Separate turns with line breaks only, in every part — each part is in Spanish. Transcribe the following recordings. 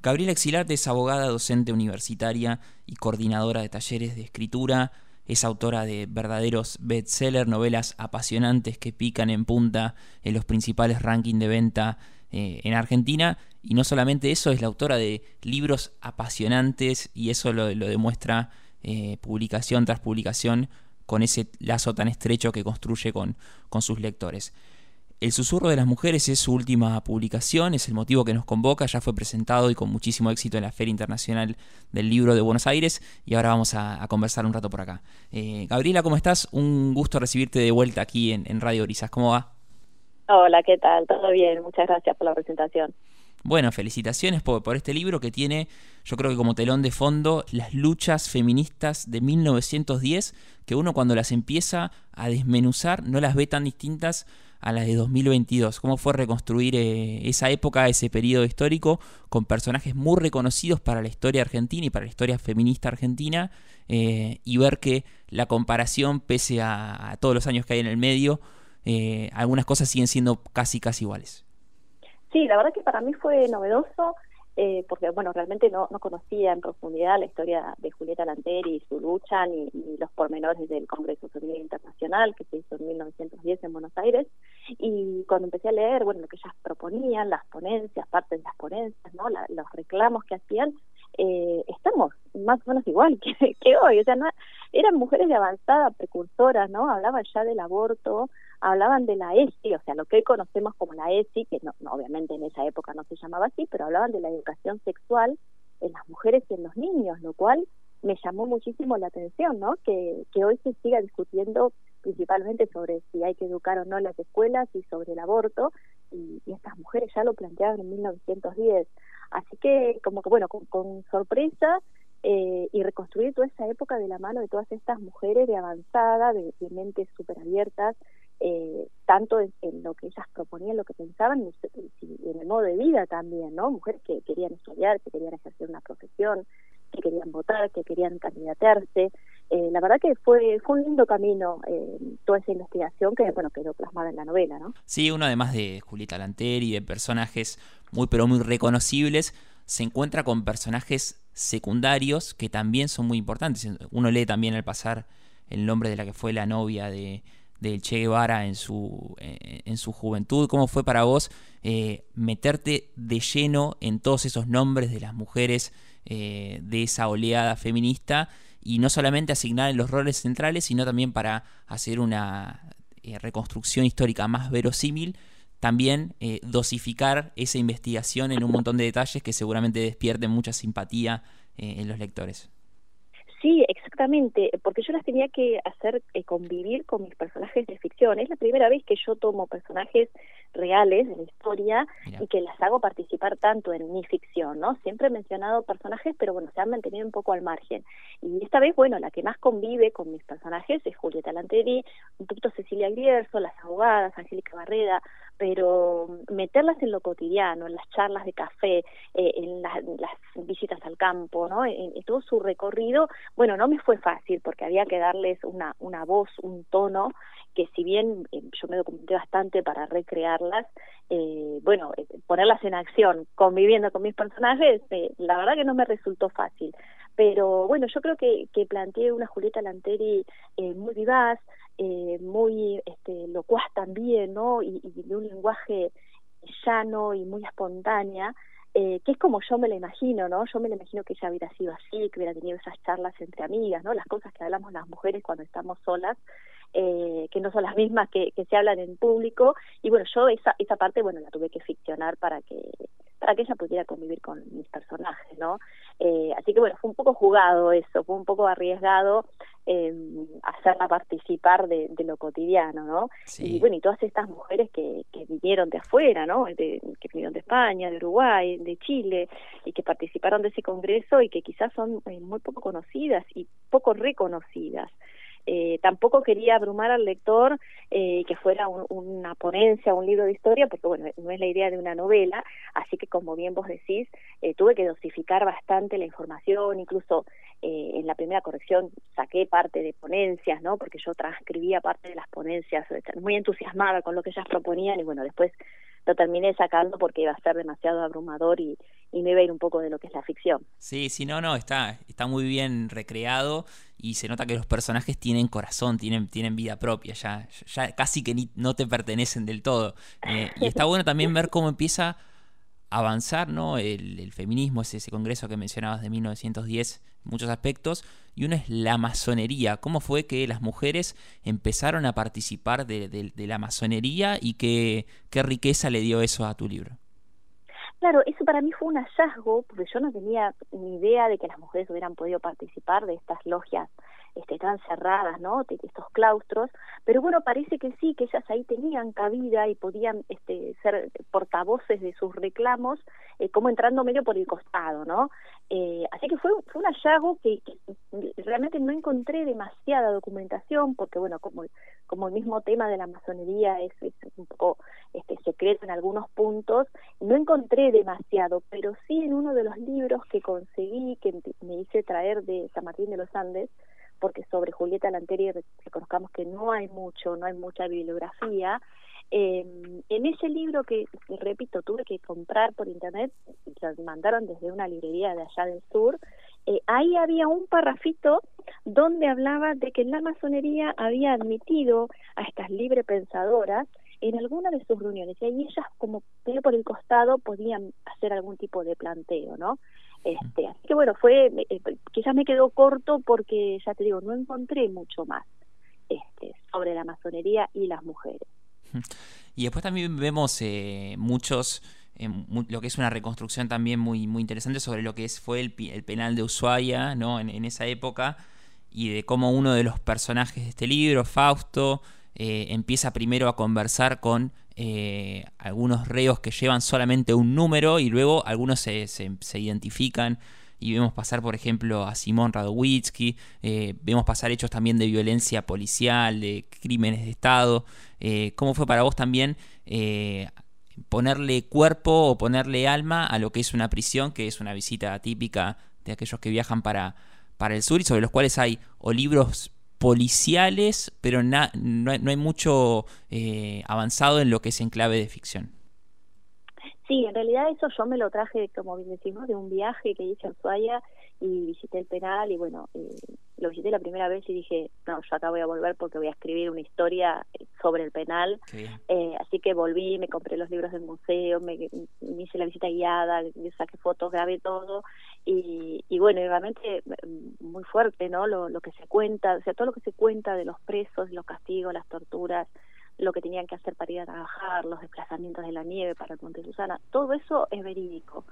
Gabriela Exilarte es abogada, docente universitaria y coordinadora de talleres de escritura. Es autora de verdaderos bestsellers, novelas apasionantes que pican en punta en los principales rankings de venta eh, en Argentina. Y no solamente eso, es la autora de libros apasionantes y eso lo, demuestra eh, publicación tras publicación con ese lazo tan estrecho que construye con, con sus lectores. El susurro de las mujeres es su última publicación, es el motivo que nos convoca, ya fue presentado y con muchísimo éxito en la Feria Internacional del Libro de Buenos Aires y ahora vamos a, conversar un rato por acá. Eh, Gabriela, ¿cómo estás? Un gusto recibirte de vuelta aquí en, Radio Brisas. ¿Cómo va?
Hola, ¿qué tal? Todo bien, muchas gracias por la presentación.
Bueno, felicitaciones por, por, este libro que tiene, yo creo que como telón de fondo, las luchas feministas de 1910, que uno cuando las empieza a desmenuzar no las ve tan distintas a la de 2022. ¿Cómo fue reconstruir eh, esa época, ese periodo histórico, con personajes muy reconocidos para la historia argentina y para la historia feminista argentina, eh, y ver que la comparación, pese a, todos los años que hay en el medio, eh, algunas cosas siguen siendo casi, casi iguales?
Sí, la verdad que para mí fue novedoso eh, porque bueno, realmente no, no conocía en profundidad la historia de Julieta Lanteri y su lucha, ni, los pormenores del Congreso Femenino Internacional que se hizo en 1910 en Buenos Aires. Y cuando empecé a leer, bueno, lo que ellas proponían, las ponencias, partes de las ponencias, ¿no? los reclamos que hacían, eh, estamos más o menos igual que, que hoy. O sea, no, eran mujeres de avanzada, precursoras, ¿no? Hablaban ya del aborto, hablaban de la ESI, o sea, lo que hoy conocemos como la ESI, que no, obviamente en esa época no se llamaba así, pero hablaban de la educación sexual en las mujeres y en los niños, lo cual me llamó muchísimo la atención, ¿no? Que, que hoy se siga discutiendo principalmente sobre si hay que educar o no en las escuelas y sobre el aborto, y, estas mujeres ya lo planteaban en 1910. Así que, como que, bueno, con, sorpresa, eh, y reconstruir toda esa época de la mano de todas estas mujeres de avanzada, de, mentes súper abiertas, eh, tanto en, lo que ellas proponían, lo que pensaban, y en el modo de vida también, ¿no? Mujeres que querían estudiar, que querían ejercer una profesión, que querían votar, que querían candidatearse. Eh, la verdad que fue, fue un lindo camino eh, toda esa investigación que, bueno, quedó plasmada en la novela, ¿no?
Sí, uno además de Julieta Lanteri de personajes muy, pero muy reconocibles, se encuentra con personajes secundarios que también son muy importantes. Uno lee también al pasar el nombre de la que fue la novia de, del Che Guevara en su, eh, en su juventud. ¿Cómo fue para vos eh, meterte de lleno en todos esos nombres de las mujeres eh, de esa oleada feminista y no solamente asignar los roles centrales, sino también para hacer una reconstrucción histórica más verosímil? También dosificar esa investigación en un montón de detalles que seguramente despierten mucha simpatía en los lectores.
Sí, exactamente, porque yo las tenía que hacer eh, convivir con mis personajes de ficción. Es la primera vez que yo tomo personajes reales de la historia y que las hago participar tanto en mi ficción, ¿no? Siempre he mencionado personajes, pero bueno, se han mantenido un poco al margen. Y esta vez, bueno, la que más convive con mis personajes es Julieta Lanteri, un poquito Cecilia Grierzo, las abogadas, Angélica Barreda, pero meterlas en lo cotidiano, en las charlas de café, eh, en, las visitas al campo, ¿no? En, todo su recorrido, bueno, no me fue fácil porque había que darles una, una voz, un tono, que si bien eh, yo me documenté bastante para recrearlas, eh, bueno, ponerlas en acción, conviviendo con mis personajes, la verdad que no me resultó fácil. Pero bueno, yo creo que, que planteé una Julieta Lanteri muy vivaz, eh, muy este, locuaz también, ¿no? Y, de un lenguaje llano y muy espontánea, eh, que es como yo me la imagino, ¿no? Yo me la imagino que ella hubiera sido así, que hubiera tenido esas charlas entre amigas, ¿no? Las cosas que hablamos las mujeres cuando estamos solas, eh, que no son las mismas que, que se hablan en público, y bueno, yo esa, esa parte, bueno, la tuve que ficcionar para que para que ella pudiera convivir con mis personajes, ¿no? Eh, así que bueno, fue un poco jugado eso, fue un poco arriesgado eh, hacerla participar de, lo cotidiano, ¿no? Y bueno, y todas estas mujeres que, que vinieron de afuera, ¿no? que vinieron de España, de Uruguay, de Chile, y que participaron de ese congreso y que quizás son eh, muy poco conocidas y poco reconocidas. Eh, tampoco quería abrumar al lector eh, que fuera una ponencia, un libro de historia, porque bueno, no es la idea de una novela, así que como bien vos decís, eh, tuve que dosificar bastante la información, incluso eh, en la primera corrección saqué parte de ponencias, ¿no? Porque yo transcribía parte de las ponencias, muy entusiasmada con lo que ellas proponían y bueno, después lo terminé sacando porque iba a ser demasiado abrumador y, y me iba a ir un poco de lo que es la ficción.
Sí, sí, no, no, está, está muy bien recreado y se nota que los personajes tienen corazón, tienen, tienen vida propia, ya, ya casi que no te pertenecen del todo. Eh, y está bueno también ver cómo empieza avanzar, ¿no? El, feminismo es ese congreso que mencionabas de 1910 en muchos aspectos, y uno es la masonería. ¿Cómo fue que las mujeres empezaron a participar de, la masonería y qué, qué riqueza le dio eso a tu libro?
Claro, eso para mí fue un hallazgo, porque yo no tenía ni idea de que las mujeres hubieran podido participar de estas logias este, tan cerradas, ¿no? De estos claustros, pero bueno, parece que sí, que ellas ahí tenían cabida y podían este, ser portavoces de sus reclamos, eh, como entrando medio por el costado, ¿no? Eh, así que fue, un hallazgo que, realmente no encontré demasiada documentación, porque bueno, como, como el mismo tema de la masonería es, un poco este, secreto en algunos puntos, no encontré demasiado, pero sí en uno de los libros que conseguí, que me hice traer de San Martín de los Andes, porque sobre Julieta Lanteri reconozcamos que no hay mucho, no hay mucha bibliografía. Eh, en ese libro que, repito, tuve que comprar por internet, lo mandaron desde una librería de allá del sur, eh, ahí había un parrafito donde hablaba de que la masonería había admitido a estas libre pensadoras en alguna de sus reuniones y ahí ellas como por el costado podían hacer algún tipo de planteo, ¿no? Este, así que bueno, fue, eh, quizás me quedó corto porque ya te digo, no encontré mucho más este, sobre la masonería y las mujeres.
Y después también vemos eh, muchos, eh, lo que es una reconstrucción también muy, muy interesante sobre lo que es, fue el, penal de Ushuaia ¿no? En, esa época y de cómo uno de los personajes de este libro, Fausto, empieza primero a conversar con eh, algunos reos que llevan solamente un número y luego algunos se, se, identifican y vemos pasar, por ejemplo, a Simón Radowitzki, eh, vemos pasar hechos también de violencia policial, de crímenes de Estado. Eh, ¿Cómo fue para vos también ponerle cuerpo o ponerle alma a lo que es una prisión, que es una visita típica de aquellos que viajan para, para el sur y sobre los cuales hay o libros policiales, pero no, hay, mucho eh, avanzado en lo que es en clave de ficción.
Sí, en realidad eso yo me lo traje, como bien decimos, de un viaje que hice a Ushuaia y visité el penal y bueno, eh, lo visité la primera vez y dije, no, yo acá voy a volver porque voy a escribir una historia sobre el penal. Eh, así que volví, me compré los libros del museo, me, hice la visita guiada, saqué fotos, grabé todo y, y bueno, realmente mm, muy fuerte, ¿no? Lo, lo que se cuenta, o sea, todo lo que se cuenta de los presos, los castigos, las torturas, lo que tenían que hacer para ir a trabajar, los desplazamientos de la nieve para el Monte Susana, todo eso es verídico.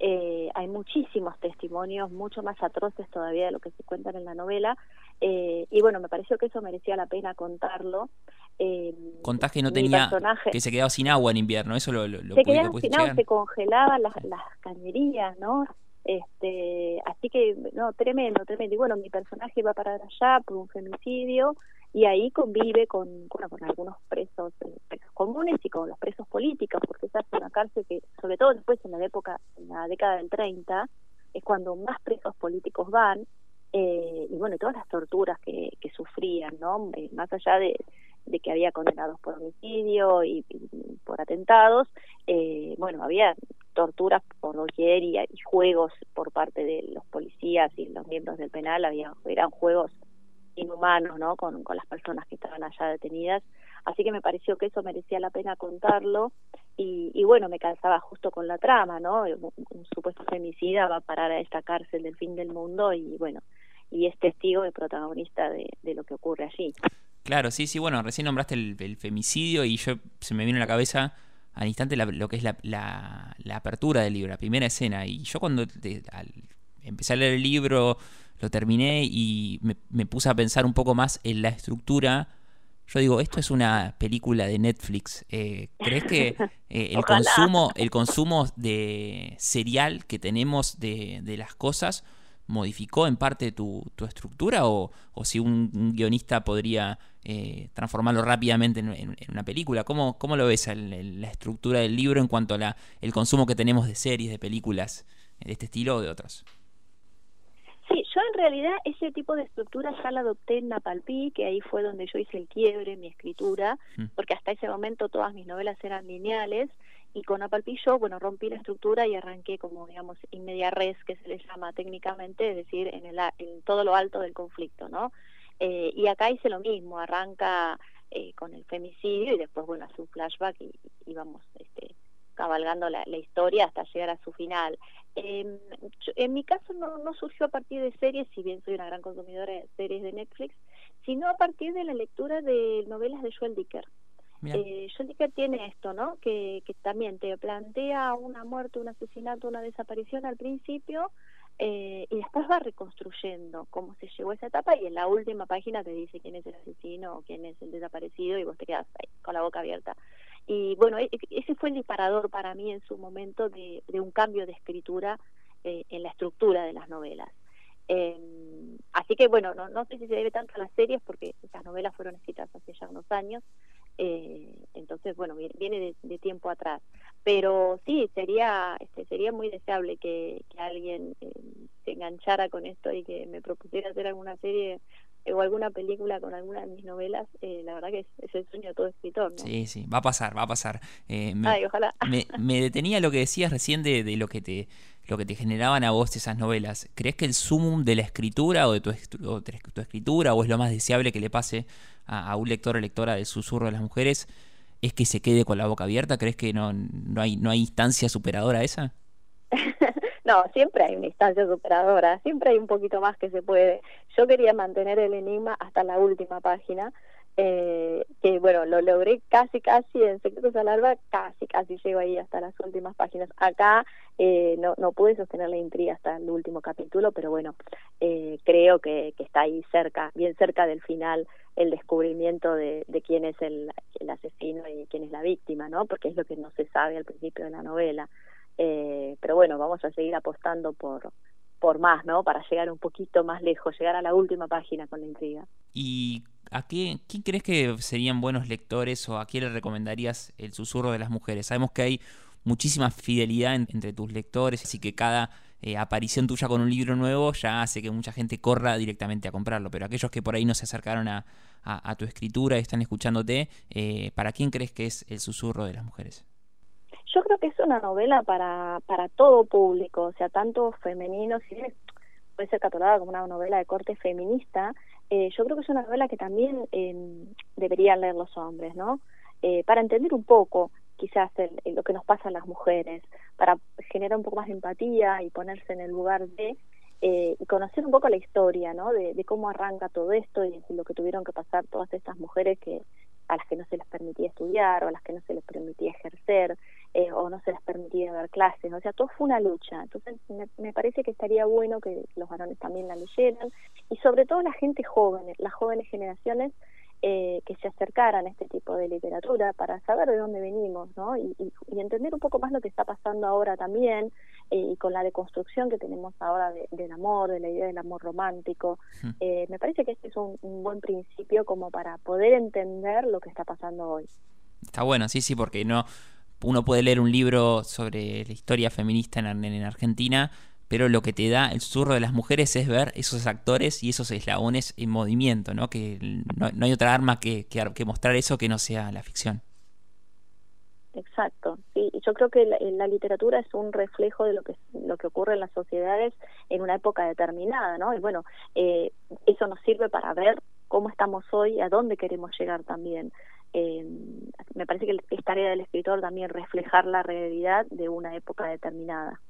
Eh, hay muchísimos testimonios, mucho más atroces todavía de lo que se cuentan en la novela, eh, y bueno, me pareció que eso merecía la pena contarlo.
Eh, Contás que no tenía, que se quedaba sin agua en invierno, eso lo, lo,
Se quedaba sin agua, se congelaban las, las cañerías, ¿no? Este, así que, no, tremendo, tremendo. Y bueno, mi personaje va a parar allá por un femicidio, y ahí convive con, algunos presos, eh, presos comunes y con los presos políticos, porque esa es una cárcel que, sobre todo después en la época, en la década del 30, es cuando más presos políticos van, eh, y bueno, todas las torturas que, sufrían, ¿no? Eh, más allá de, de que había condenados por homicidio y, por atentados, eh, bueno, había torturas por doquier y, y, juegos por parte de los policías y los miembros del penal, había, eran juegos inhumanos ¿no? Con, con las personas que estaban allá detenidas. Así que me pareció que eso merecía la pena contarlo y, y bueno, me calzaba justo con la trama, ¿no? Un, supuesto femicida va a parar a esta cárcel del fin del mundo y bueno, y es testigo y protagonista de, de lo que ocurre allí.
Claro, sí, sí, bueno, recién nombraste el, femicidio y yo se me vino a la cabeza al instante lo que es la, la, la, apertura del libro, la primera escena. Y yo cuando empecé a leer el libro, lo terminé y me, puse a pensar un poco más en la estructura. Yo digo, esto es una película de Netflix. Eh, ¿Crees que eh, el, consumo, el consumo de serial que tenemos de, las cosas modificó en parte tu, estructura o, si un, guionista podría eh, transformarlo rápidamente en, una película? ¿Cómo, cómo lo ves la estructura del libro en cuanto a el consumo que tenemos de series, de películas de este estilo o de otros?
Yo en realidad ese tipo de estructura ya la adopté en Napalpí, que ahí fue donde yo hice el quiebre en mi escritura, mm. porque hasta ese momento todas mis novelas eran lineales y con Apalpillo, bueno, rompí la estructura y arranqué como, digamos, in media res, que se le llama técnicamente, es decir, en, el, en todo lo alto del conflicto, ¿no? Eh, y acá hice lo mismo, arranca eh, con el femicidio y después, bueno, hace un flashback y, y vamos este, cabalgando la, la, historia hasta llegar a su final. Eh, en mi caso no, no surgió a partir de series, si bien soy una gran consumidora de series de Netflix, sino a partir de la lectura de novelas de Joel Dicker. Eh, Joel Dicker tiene esto, ¿no? Que, que también te plantea una muerte, un asesinato, una desaparición al principio, eh, y después va reconstruyendo cómo se llegó a esa etapa y en la última página te dice quién es el asesino o quién es el desaparecido y vos te quedas ahí con la boca abierta. Y bueno, e, ese fue el disparador para mí en su momento de, un cambio de escritura eh, en la estructura de las novelas. Eh, así que bueno, no, no sé si se debe tanto a las series porque esas novelas fueron escritas hace ya unos años, eh, entonces bueno, viene de, tiempo atrás. Pero sí, sería este, sería muy deseable que, que alguien eh, se enganchara con esto y que me propusiera hacer alguna serie o alguna película con alguna de mis novelas, eh, la verdad que es, el sueño de todo escritor. ¿no?
Sí, sí, va a pasar, va a pasar.
Eh, me, Ay, ojalá.
Me, detenía lo que decías recién de, de, lo que te lo que te generaban a vos esas novelas. ¿Crees que el sumum de la escritura o de tu, tu escritura o es lo más deseable que le pase a, un lector o lectora del susurro de las mujeres es que se quede con la boca abierta? ¿Crees que no, no, hay, no hay instancia superadora a esa?
No, siempre hay una instancia superadora, siempre hay un poquito más que se puede. Yo quería mantener el enigma hasta la última página, eh, que bueno, lo logré casi, casi en Secretos al Alba, casi, casi llego ahí hasta las últimas páginas. Acá eh, no, no pude sostener la intriga hasta el último capítulo, pero bueno, eh, creo que, que está ahí cerca, bien cerca del final, el descubrimiento de, de quién es el, el asesino y quién es la víctima, ¿no? Porque es lo que no se sabe al principio de la novela. Eh, pero bueno, vamos a seguir apostando por, por más, ¿no? Para llegar un poquito más lejos, llegar a la última página con la intriga.
¿Y a qué, quién crees que serían buenos lectores o a quién le recomendarías el susurro de las mujeres? Sabemos que hay muchísima fidelidad entre tus lectores, así que cada eh, aparición tuya con un libro nuevo ya hace que mucha gente corra directamente a comprarlo, pero aquellos que por ahí no se acercaron a, a, tu escritura y están escuchándote, eh, ¿para quién crees que es el susurro de las mujeres?
Yo creo que es una novela para, para todo público, o sea, tanto femenino, si puede ser catalogada como una novela de corte feminista, eh, yo creo que es una novela que también eh, deberían leer los hombres, ¿no? Eh, para entender un poco quizás lo que nos pasa a las mujeres, para generar un poco más de empatía y ponerse en el lugar de, eh, y conocer un poco la historia, ¿no? De, de, cómo arranca todo esto y lo que tuvieron que pasar todas estas mujeres que a las que no se les permitía estudiar o a las que no se les permitía ejercer eh, o no se les permitía dar clases, o sea, todo fue una lucha. Entonces, me, parece que estaría bueno que los varones también la leyeran y sobre todo la gente joven, las jóvenes generaciones eh, que se acercaran a este tipo de literatura para saber de dónde venimos, ¿no? Y, entender un poco más lo que está pasando ahora también y con la deconstrucción que tenemos ahora del amor, de la idea del amor romántico. Eh, me parece que este es un, buen principio como para poder entender lo que está pasando hoy.
Está bueno, sí, sí, porque no uno puede leer un libro sobre la historia feminista en, en Argentina pero lo que te da el susurro de las mujeres es ver esos actores y esos eslabones en movimiento, ¿no? Que no, hay otra arma que, que, mostrar eso que no sea la ficción.
Exacto, sí, yo creo que la, literatura es un reflejo de lo que lo que ocurre en las sociedades en una época determinada, ¿no? Y bueno, eh, eso nos sirve para ver cómo estamos hoy, a dónde queremos llegar también. Eh, me parece que es tarea del escritor también reflejar la realidad de una época determinada.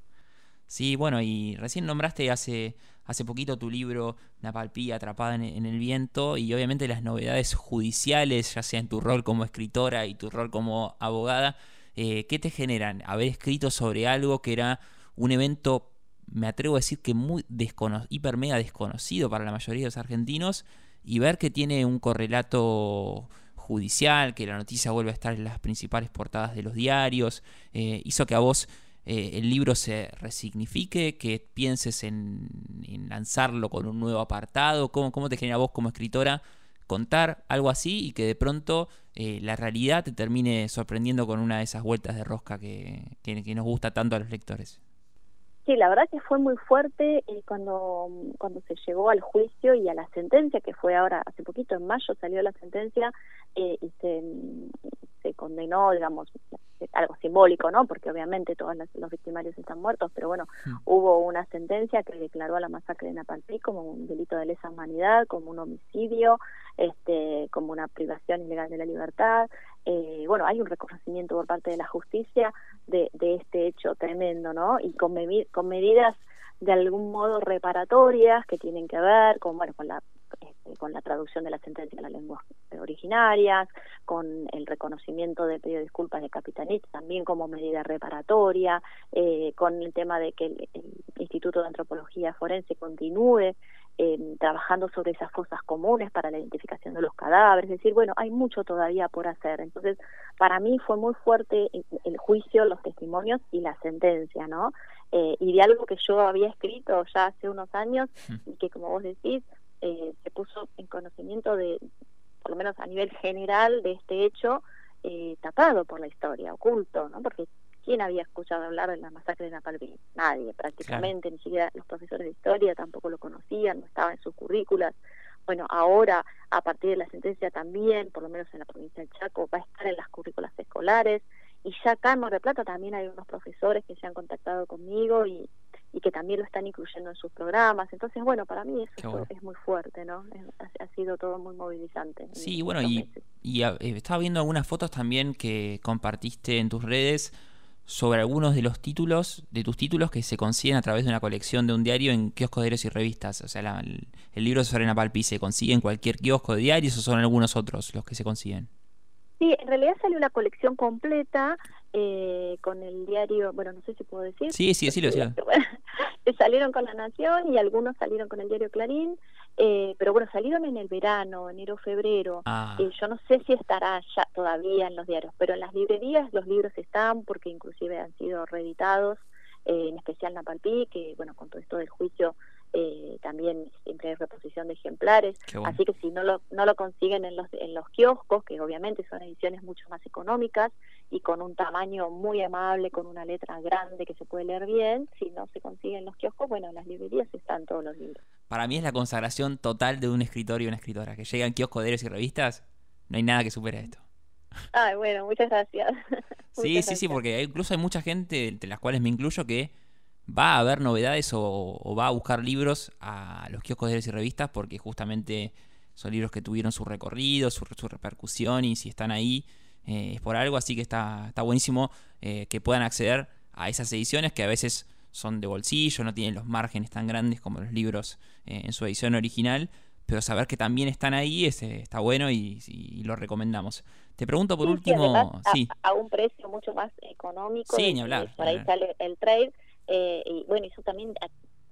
Sí, bueno, y recién nombraste hace, hace poquito tu libro Napalpí, Atrapada en, el Viento, y obviamente las novedades judiciales, ya sea en tu rol como escritora y tu rol como abogada, eh, ¿qué te generan? Haber escrito sobre algo que era un evento, me atrevo a decir que muy hiper mega desconocido para la mayoría de los argentinos, y ver que tiene un correlato judicial, que la noticia vuelve a estar en las principales portadas de los diarios, eh, hizo que a vos eh, el libro se resignifique, que pienses en, lanzarlo con un nuevo apartado? ¿Cómo, ¿Cómo, te genera vos como escritora contar algo así y que de pronto eh, la realidad te termine sorprendiendo con una de esas vueltas de rosca que, que, nos gusta tanto a los lectores?
Sí, la verdad que fue muy fuerte eh, cuando, cuando se llegó al juicio y a la sentencia, que fue ahora hace poquito, en mayo salió la sentencia eh, y se, se condenó, digamos, algo simbólico, ¿no? Porque obviamente todos los victimarios están muertos, pero bueno, hmm. hubo una sentencia que declaró a la masacre de Napalpí como un delito de lesa humanidad, como un homicidio, este, como una privación ilegal de la libertad. Eh, bueno, hay un reconocimiento por parte de la justicia de, de este hecho tremendo, ¿no? Y con, con medidas de algún modo reparatorias que tienen que ver con, bueno, con la este, con la traducción de la sentencia a las lenguas originarias, con el reconocimiento de pedido de disculpas de Capitanich también como medida reparatoria, eh, con el tema de que el, Instituto de Antropología Forense continúe eh, trabajando sobre esas fosas comunes para la identificación de los cadáveres, es decir, bueno, hay mucho todavía por hacer. Entonces, para mí fue muy fuerte el, juicio, los testimonios y la sentencia, ¿no? Eh, y de algo que yo había escrito ya hace unos años y que, como vos decís, eh, se puso en conocimiento de, por lo menos a nivel general, de este hecho eh, tapado por la historia, oculto, ¿no? Porque ¿quién había escuchado hablar de la masacre de Napalm? Nadie, prácticamente, ni siquiera los profesores de historia tampoco lo conocían, no estaba en sus currículas. Bueno, ahora, a partir de la sentencia también, por lo menos en la provincia del Chaco, va a estar en las currículas escolares. Y ya acá en Mar del Plata también hay unos profesores que se han contactado conmigo y, y que también lo están incluyendo en sus programas. Entonces, bueno, para mí eso es muy fuerte, ¿no? ha, sido todo muy movilizante.
Sí, bueno, y, y eh, estaba viendo algunas fotos también que compartiste en tus redes sobre algunos de los títulos, de tus títulos que se consiguen a través de una colección de un diario en kioscos de diarios y revistas. O sea, el, libro de Sorena Palpi se consigue en cualquier kiosco de diarios o son algunos otros los que se consiguen.
Sí, en realidad sale una colección completa eh, con el diario, bueno, no sé si puedo decir.
Sí, sí, sí, lo decía.
Salieron con La Nación y algunos salieron con el diario Clarín, eh, pero bueno, salieron en el verano, enero, febrero. Ah. Eh, yo no sé si estará ya todavía en los diarios, pero en las librerías los libros están porque inclusive han sido reeditados, en especial Napalpí, que bueno, con todo esto del juicio eh, también siempre hay reposición de ejemplares, así que si no lo, no lo consiguen en los, en los kioscos, que obviamente son ediciones mucho más económicas y con un tamaño muy amable, con una letra grande que se puede leer bien, si no se consiguen en los kioscos, bueno, en las librerías están todos los libros.
Para mí es la consagración total de un escritor y una escritora, que llegan kioscos de y revistas, no hay nada que supere esto.
Ay, bueno, muchas gracias.
sí, sí, sí, porque incluso hay mucha gente, entre las cuales me incluyo, que va a haber novedades o, va a buscar libros a los kioscos de y revistas porque justamente son libros que tuvieron su recorrido, su, repercusión y si están ahí eh, es por algo, así que está, está buenísimo eh, que puedan acceder a esas ediciones que a veces son de bolsillo, no tienen los márgenes tan grandes como los libros eh, en su edición original, pero saber que también están ahí está bueno y, lo recomendamos. Te pregunto por último...
sí. A, un precio mucho más económico.
Sí, ni hablar.
Por ahí sale el trade eh, y bueno, eso también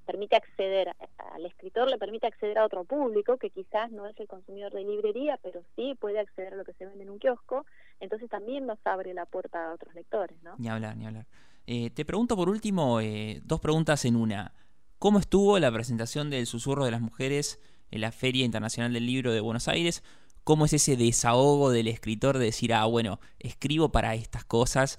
permite acceder al escritor, le permite acceder a otro público que quizás no es el consumidor de librería, pero sí puede acceder a lo que se vende en un kiosco, entonces también nos abre la puerta a otros lectores, ¿no?
Ni hablar, ni hablar. Eh, te pregunto por último, eh, dos preguntas en una. ¿Cómo estuvo la presentación del Susurro de las Mujeres en la Feria Internacional del Libro de Buenos Aires? ¿Cómo es ese desahogo del escritor de decir, ah, bueno, escribo para estas cosas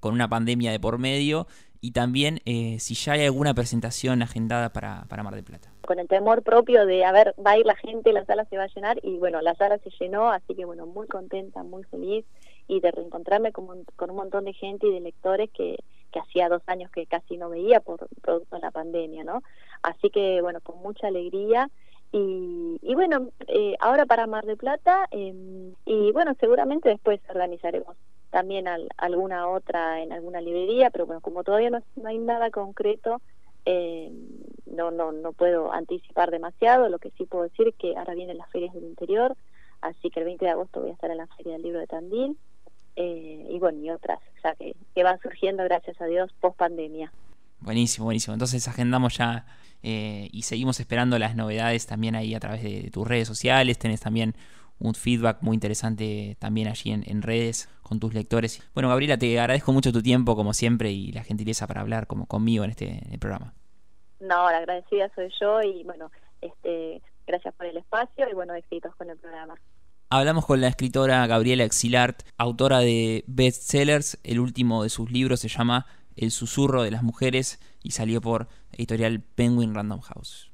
con una pandemia de por medio y también eh, si ya hay alguna presentación agendada para, para Mar del Plata.
Con el temor propio de, a ver, va a ir la gente, la sala se va a llenar y bueno, la sala se llenó, así que bueno, muy contenta, muy feliz y de reencontrarme con, con un montón de gente y de lectores que, que hacía dos años que casi no veía por producto de la pandemia, ¿no? Así que bueno, con mucha alegría y, y bueno, eh, ahora para Mar del Plata em, y bueno, seguramente después organizaremos también alguna otra en alguna librería, pero bueno, como todavía no, hay nada concreto, eh, no, no, no puedo anticipar demasiado, lo que sí puedo decir es que ahora vienen las ferias del interior, así que el 20 de agosto voy a estar en la Feria del Libro de Tandil, eh, y bueno, y otras, ya que, que van surgiendo, gracias a Dios, post pandemia.
Buenísimo, buenísimo. Entonces agendamos ya eh, y seguimos esperando las novedades también ahí a través de tus redes sociales. Tenés también un feedback muy interesante también allí en, redes con tus lectores. Bueno, Gabriela, te agradezco mucho tu tiempo, como siempre, y la gentileza para hablar como conmigo en este programa.
No, la agradecida soy yo y bueno, este, gracias por el espacio y bueno, éxitos con el programa.
Hablamos con la escritora Gabriela Exilart, autora de bestsellers. El último de sus libros se llama El susurro de las mujeres y salió por editorial Penguin Random House.